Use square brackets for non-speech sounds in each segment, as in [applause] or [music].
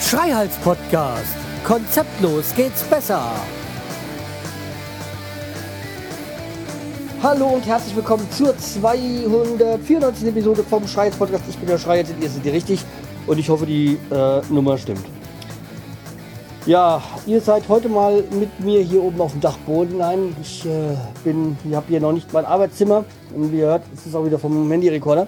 Schreihals Podcast. Konzeptlos geht's besser. Hallo und herzlich willkommen zur 294. Episode vom Schreihals Podcast. Ich bin der Schreihals und ihr seid ihr richtig und ich hoffe die äh, Nummer stimmt. Ja, ihr seid heute mal mit mir hier oben auf dem Dachboden. Nein, ich äh, bin, ich habe hier noch nicht mein Arbeitszimmer und wie ihr hört, es ist auch wieder vom Handyrekorder.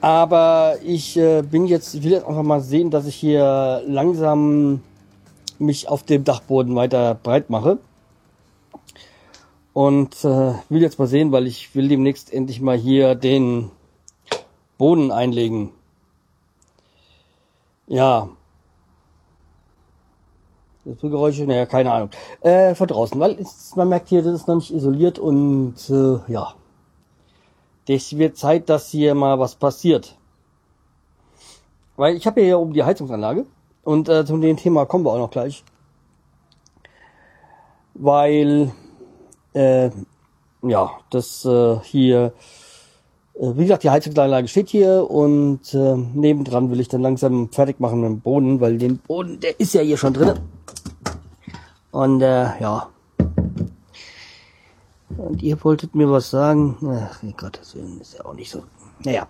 Aber ich äh, bin jetzt, ich will jetzt einfach mal sehen, dass ich hier langsam mich auf dem Dachboden weiter breit mache. Und äh, will jetzt mal sehen, weil ich will demnächst endlich mal hier den Boden einlegen. Ja. Geräusche? Naja, keine Ahnung. Äh, von draußen, weil es, man merkt hier, das ist noch nicht isoliert und äh, ja. Das wird Zeit, dass hier mal was passiert. Weil ich habe hier oben die Heizungsanlage und äh, zu dem Thema kommen wir auch noch gleich. Weil, äh, ja, das äh, hier, wie gesagt, die Heizungsanlage steht hier und äh, nebendran will ich dann langsam fertig machen mit dem Boden, weil den Boden, der ist ja hier schon drin. Und äh, ja, und ihr wolltet mir was sagen? Ach, um Gottes Willen, ist ja auch nicht so. Naja.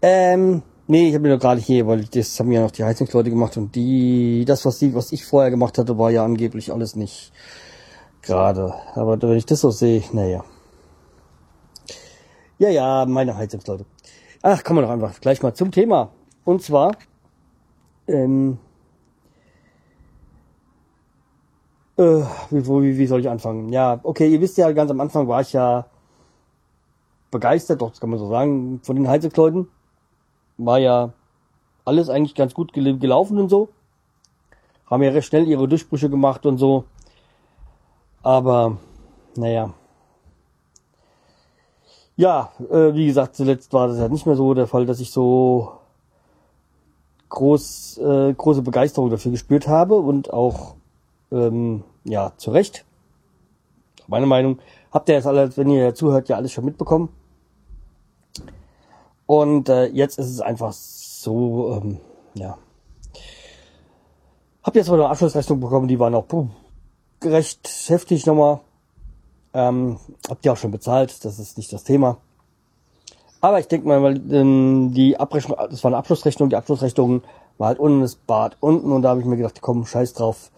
Ähm, nee, ich habe mir nur gerade hier, weil das haben ja noch die Heizungsleute gemacht und die, das, was die, was ich vorher gemacht hatte, war ja angeblich alles nicht gerade. Aber wenn ich das so sehe, naja. Ja, ja, meine Heizungsleute. Ach, kommen wir doch einfach gleich mal zum Thema. Und zwar, ähm, Äh, wie, wie, wie soll ich anfangen? Ja, okay, ihr wisst ja, ganz am Anfang war ich ja begeistert, doch, das kann man so sagen, von den Heizungsleuten. War ja alles eigentlich ganz gut gel gelaufen und so. Haben ja recht schnell ihre Durchbrüche gemacht und so. Aber, naja. Ja, äh, wie gesagt, zuletzt war das ja nicht mehr so der Fall, dass ich so groß, äh, große Begeisterung dafür gespürt habe und auch ähm, ja, zu Recht. Meine Meinung. Habt ihr jetzt alle, wenn ihr zuhört, ja alles schon mitbekommen. Und äh, jetzt ist es einfach so, ähm, ja. Hab jetzt mal eine Abschlussrechnung bekommen, die war noch puh, recht heftig nochmal. Ähm, habt ihr auch schon bezahlt, das ist nicht das Thema. Aber ich denke mal, weil ähm, die Abrechnung, das war eine Abschlussrechnung, die Abschlussrechnung war halt unten das Bad unten und da habe ich mir gedacht, komm, scheiß drauf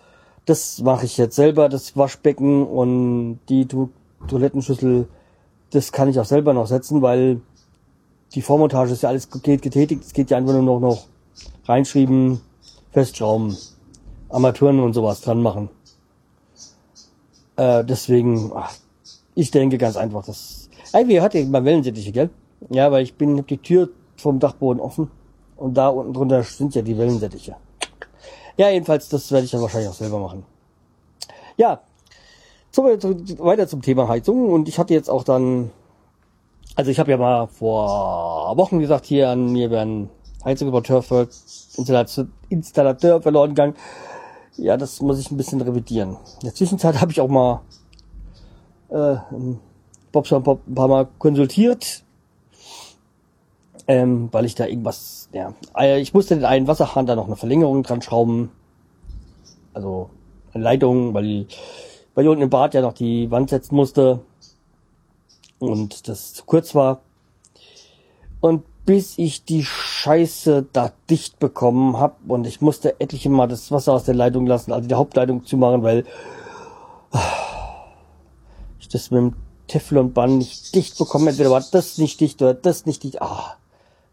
das mache ich jetzt selber, das Waschbecken und die to Toilettenschüssel, das kann ich auch selber noch setzen, weil die Vormontage ist ja alles getätigt. Es geht ja einfach nur noch, noch reinschreiben, festschrauben, Armaturen und sowas dran machen. Äh, deswegen, ach, ich denke ganz einfach, dass. Ey, wie hat ihr mal Wellensittiche, gell? Ja, weil ich bin, hab die Tür vom Dachboden offen und da unten drunter sind ja die Wellensittiche. Ja, jedenfalls, das werde ich dann wahrscheinlich auch selber machen. Ja, so, weiter zum Thema Heizung. Und ich hatte jetzt auch dann, also ich habe ja mal vor Wochen gesagt, hier an mir werden Heizungsimporteur für Installateur verloren gegangen. Ja, das muss ich ein bisschen revidieren. In der Zwischenzeit habe ich auch mal äh, Bob schon ein paar Mal konsultiert ähm, weil ich da irgendwas, ja, äh, ich musste den einen Wasserhahn da noch eine Verlängerung dran schrauben, also eine Leitung, weil, weil ich unten im Bad ja noch die Wand setzen musste und das zu kurz war. Und bis ich die Scheiße da dicht bekommen hab und ich musste etliche Mal das Wasser aus der Leitung lassen, also die Hauptleitung zu machen, weil das mit dem Teflonband nicht dicht bekommen hätte, war das nicht dicht oder das nicht dicht. Ah.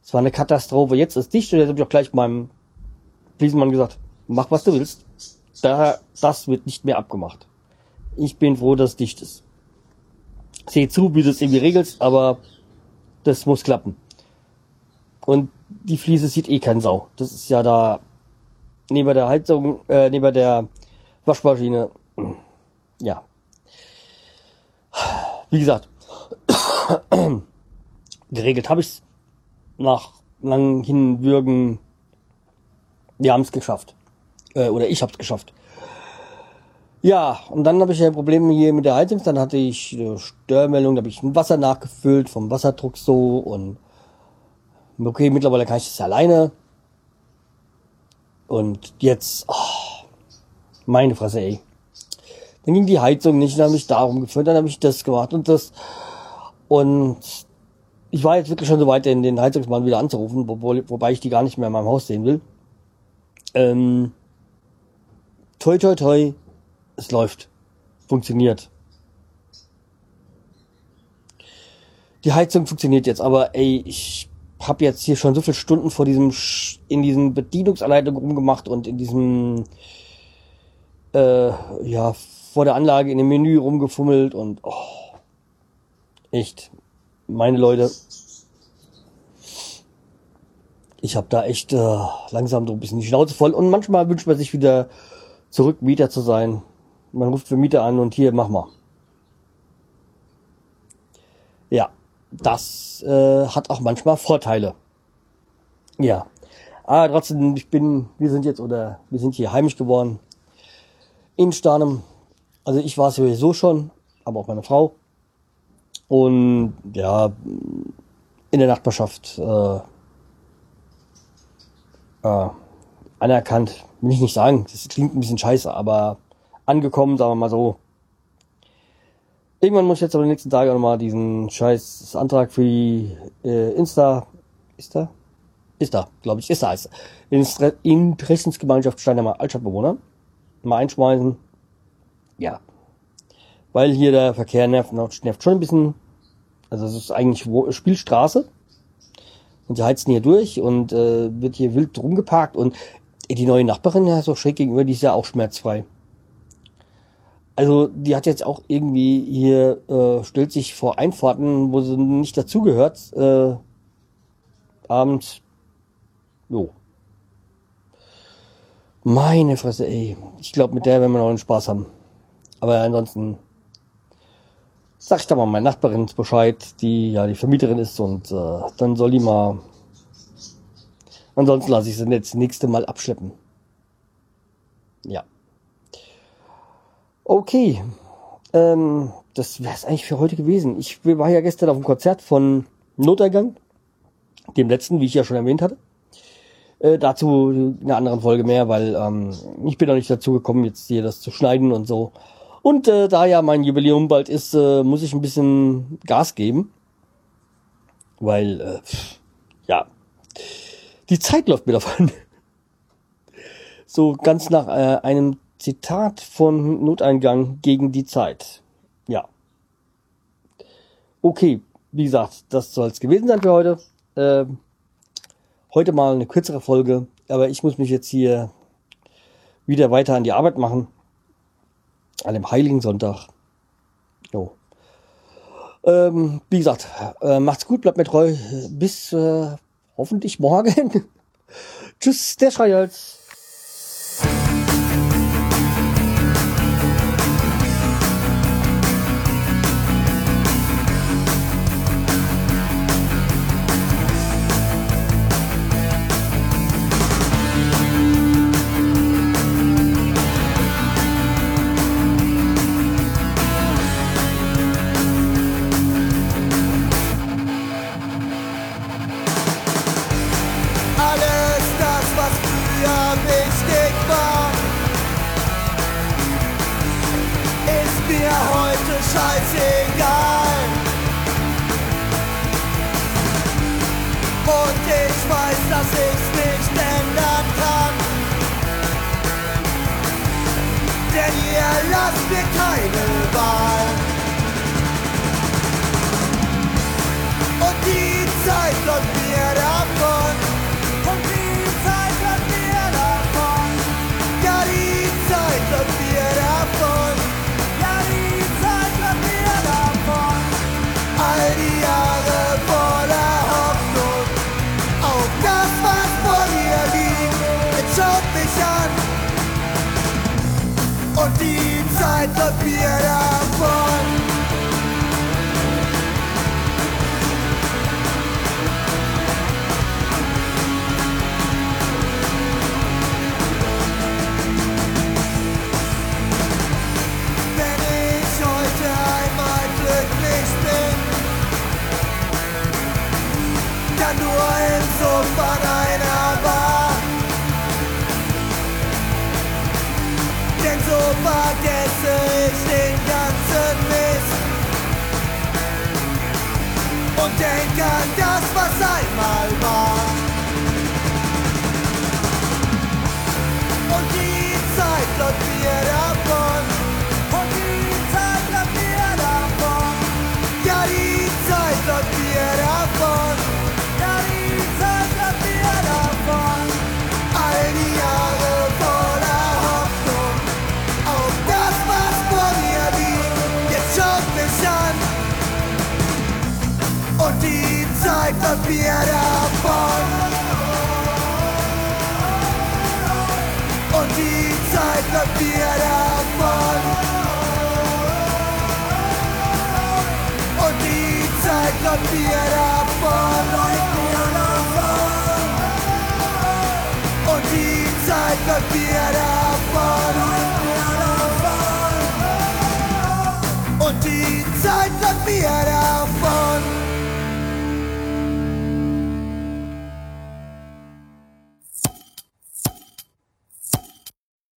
Es war eine Katastrophe. Jetzt ist dicht und jetzt habe ich auch gleich meinem Fliesenmann gesagt, mach was du willst. Da, das wird nicht mehr abgemacht. Ich bin froh, dass es dicht ist. Seh zu, wie du es irgendwie regelst, aber das muss klappen. Und die Fliese sieht eh kein Sau. Das ist ja da neben der Heizung, äh, neben der Waschmaschine. Ja. Wie gesagt, [coughs] geregelt habe ich's nach langem Hinwürgen, wir haben es geschafft. Äh, oder ich habe es geschafft. Ja, und dann habe ich ja Probleme hier mit der Heizung. Dann hatte ich eine Störmeldung, da habe ich ein Wasser nachgefüllt vom Wasserdruck so und okay, mittlerweile kann ich das alleine. Und jetzt, oh, meine Fresse, ey. Dann ging die Heizung nicht, dann habe ich darum geführt, dann habe ich das gemacht und das. Und ich war jetzt wirklich schon so weit, den, den Heizungsmann wieder anzurufen, wo, wobei ich die gar nicht mehr in meinem Haus sehen will. Ähm, toi, toi, toi, es läuft. Funktioniert. Die Heizung funktioniert jetzt, aber ey, ich habe jetzt hier schon so viele Stunden vor diesem in diesen Bedienungsanleitung rumgemacht und in diesem äh, ja vor der Anlage in dem Menü rumgefummelt und oh, echt meine Leute ich habe da echt äh, langsam so ein bisschen die Schnauze voll und manchmal wünscht man sich wieder zurück Mieter zu sein man ruft für Mieter an und hier mach mal ja das äh, hat auch manchmal Vorteile. Ja. Aber trotzdem, ich bin, wir sind jetzt oder wir sind hier heimisch geworden in Starnem. Also ich war es sowieso schon, aber auch meine Frau. Und ja, in der Nachbarschaft äh, äh, anerkannt, will ich nicht sagen. Das klingt ein bisschen scheiße, aber angekommen, sagen wir mal so. Irgendwann muss ich jetzt aber die nächsten Tage nochmal diesen scheiß Antrag für die äh, Insta, ist da? Ist da, glaube ich, ist da heißt Interessensgemeinschaft Steinheimer Altstadtbewohner mal einschmeißen. Ja. Weil hier der Verkehr nervt, nervt schon ein bisschen. Also es ist eigentlich Spielstraße. Und sie heizen hier durch und äh, wird hier wild rumgeparkt und die neue Nachbarin, ja, so schräg gegenüber, die ist ja auch schmerzfrei. Also die hat jetzt auch irgendwie hier, äh, stellt sich vor Einfahrten, wo sie nicht dazugehört, äh, abends. Jo. Meine Fresse, ey. Ich glaube, mit der werden wir noch einen Spaß haben. Aber ansonsten sag ich da mal meiner Nachbarin Bescheid, die ja die Vermieterin ist und äh, dann soll die mal. Ansonsten lasse ich sie jetzt nächste Mal abschleppen. Ja. Okay. Ähm, das wäre es eigentlich für heute gewesen. Ich war ja gestern auf dem Konzert von Notergang, dem letzten, wie ich ja schon erwähnt hatte. Äh, dazu in einer anderen Folge mehr, weil ähm, ich bin noch nicht dazu gekommen, jetzt hier das zu schneiden und so. Und äh, da ja mein Jubiläum bald ist, äh, muss ich ein bisschen Gas geben. Weil, äh, ja, die Zeit läuft mir davon. [laughs] so ganz nach äh, einem Zitat von Noteingang gegen die Zeit. Ja. Okay, wie gesagt, das soll es gewesen sein für heute. Äh, heute mal eine kürzere Folge, aber ich muss mich jetzt hier wieder weiter an die Arbeit machen. An dem Heiligen Sonntag. Jo. Ähm, wie gesagt, äh, macht's gut, bleibt mir treu. Bis äh, hoffentlich morgen. [laughs] Tschüss, der Schreihals. mir heute scheißegal. Und ich weiß, dass ich's nicht ändern kann. Denn ihr lasst mir keine mich an und die Zeit läuft mir davon. Wenn ich heute einmal glücklich bin, dann nur insofern. vergesse ich den ganzen Mist und denk an das, was einmal war. piedad.